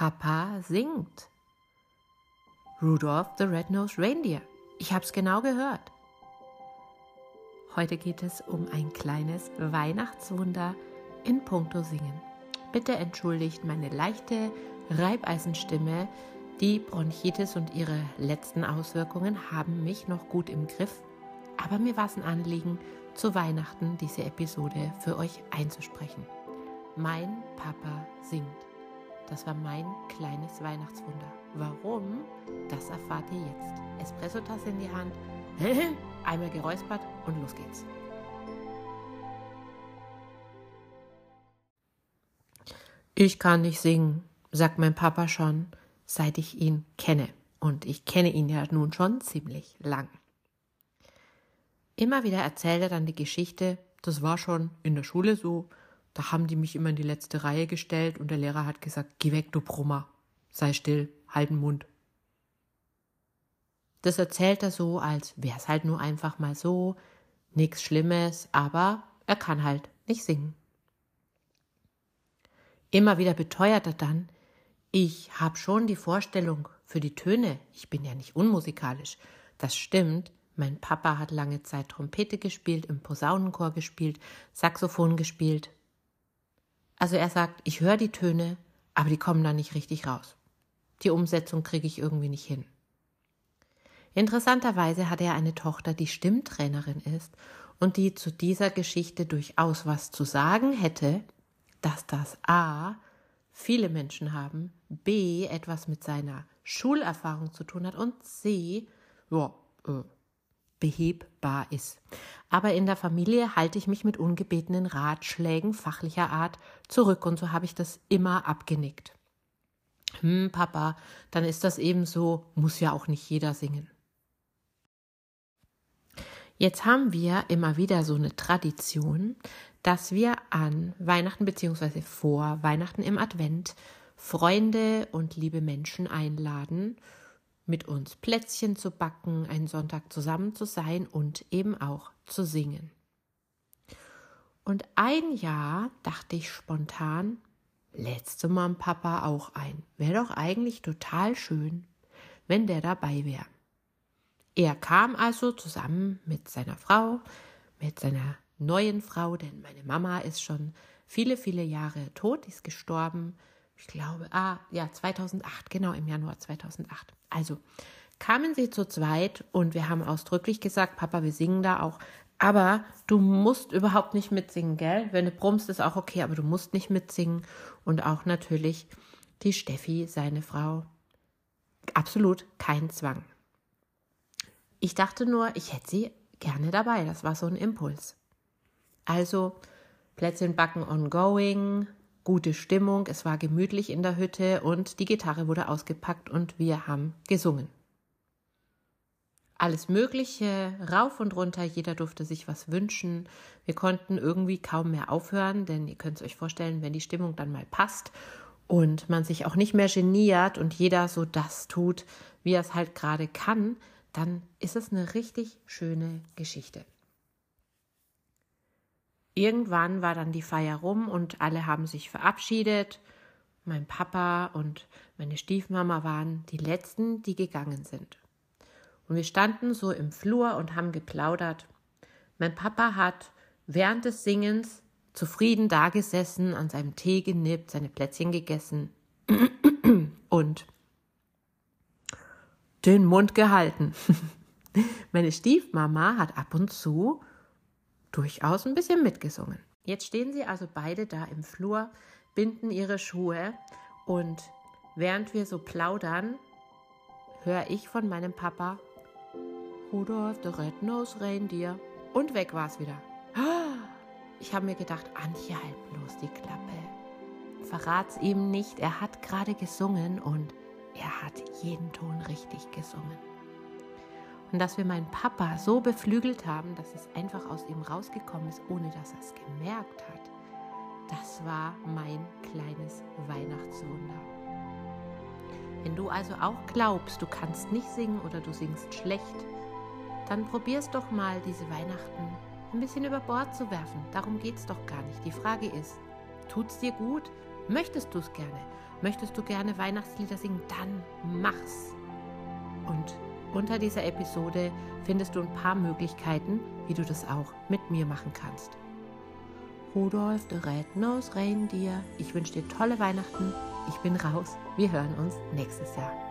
Papa singt. Rudolph the Red-Nosed Reindeer. Ich hab's genau gehört. Heute geht es um ein kleines Weihnachtswunder in puncto Singen. Bitte entschuldigt meine leichte Reibeisenstimme. Die Bronchitis und ihre letzten Auswirkungen haben mich noch gut im Griff. Aber mir war es ein Anliegen, zu Weihnachten diese Episode für euch einzusprechen. Mein Papa singt. Das war mein kleines Weihnachtswunder. Warum? Das erfahrt ihr jetzt. Espressotasse in die Hand, einmal geräuspert und los geht's. Ich kann nicht singen, sagt mein Papa schon, seit ich ihn kenne. Und ich kenne ihn ja nun schon ziemlich lang. Immer wieder erzählt er dann die Geschichte, das war schon in der Schule so, da haben die mich immer in die letzte Reihe gestellt und der Lehrer hat gesagt, geh weg, du Brummer, sei still, halt den Mund. Das erzählt er so, als wäre es halt nur einfach mal so, nichts Schlimmes, aber er kann halt nicht singen. Immer wieder beteuert er dann, ich habe schon die Vorstellung für die Töne, ich bin ja nicht unmusikalisch. Das stimmt, mein Papa hat lange Zeit Trompete gespielt, im Posaunenchor gespielt, Saxophon gespielt. Also er sagt, ich höre die Töne, aber die kommen da nicht richtig raus. Die Umsetzung kriege ich irgendwie nicht hin. Interessanterweise hat er eine Tochter, die Stimmtrainerin ist und die zu dieser Geschichte durchaus was zu sagen hätte, dass das A viele Menschen haben, B etwas mit seiner Schulerfahrung zu tun hat und C ja, äh, behebbar ist. Aber in der Familie halte ich mich mit ungebetenen Ratschlägen fachlicher Art zurück und so habe ich das immer abgenickt. Hm, Papa, dann ist das eben so, muss ja auch nicht jeder singen. Jetzt haben wir immer wieder so eine Tradition, dass wir an Weihnachten beziehungsweise vor Weihnachten im Advent Freunde und liebe Menschen einladen, mit uns Plätzchen zu backen, einen Sonntag zusammen zu sein und eben auch zu singen. Und ein Jahr dachte ich spontan, lädst du Mom Papa auch ein. Wäre doch eigentlich total schön, wenn der dabei wäre. Er kam also zusammen mit seiner Frau, mit seiner neuen Frau, denn meine Mama ist schon viele, viele Jahre tot, ist gestorben. Ich glaube, ah, ja, 2008, genau im Januar 2008. Also kamen sie zu zweit und wir haben ausdrücklich gesagt, Papa, wir singen da auch. Aber du musst überhaupt nicht mitsingen, gell? Wenn du brummst, ist auch okay, aber du musst nicht mitsingen. Und auch natürlich die Steffi, seine Frau. Absolut kein Zwang. Ich dachte nur, ich hätte sie gerne dabei. Das war so ein Impuls. Also Plätzchen backen ongoing, gute Stimmung, es war gemütlich in der Hütte und die Gitarre wurde ausgepackt und wir haben gesungen. Alles Mögliche, rauf und runter, jeder durfte sich was wünschen. Wir konnten irgendwie kaum mehr aufhören, denn ihr könnt es euch vorstellen, wenn die Stimmung dann mal passt und man sich auch nicht mehr geniert und jeder so das tut, wie er es halt gerade kann, dann ist es eine richtig schöne Geschichte. Irgendwann war dann die Feier rum und alle haben sich verabschiedet. Mein Papa und meine Stiefmama waren die letzten, die gegangen sind. Und wir standen so im Flur und haben geplaudert. Mein Papa hat während des Singens zufrieden dagesessen, an seinem Tee genippt, seine Plätzchen gegessen und den Mund gehalten. Meine Stiefmama hat ab und zu durchaus ein bisschen mitgesungen. Jetzt stehen sie also beide da im Flur, binden ihre Schuhe und während wir so plaudern, höre ich von meinem Papa Rudolf the Red-Nosed Reindeer und weg war es wieder. Ich habe mir gedacht, Antje, halt bloß die Klappe. Verrat's ihm nicht, er hat gerade gesungen und er hat jeden Ton richtig gesungen. Und dass wir meinen Papa so beflügelt haben, dass es einfach aus ihm rausgekommen ist, ohne dass er es gemerkt hat, das war mein kleines Weihnachtswunder. Wenn du also auch glaubst, du kannst nicht singen oder du singst schlecht, dann probier's doch mal, diese Weihnachten ein bisschen über Bord zu werfen. Darum geht's doch gar nicht. Die Frage ist, tut's dir gut? Möchtest du es gerne? Möchtest du gerne Weihnachtslieder singen? Dann mach's. Und unter dieser Episode findest du ein paar Möglichkeiten, wie du das auch mit mir machen kannst. Rudolf the Red-Nosed Reindeer, ich wünsche dir tolle Weihnachten. Ich bin raus. Wir hören uns nächstes Jahr.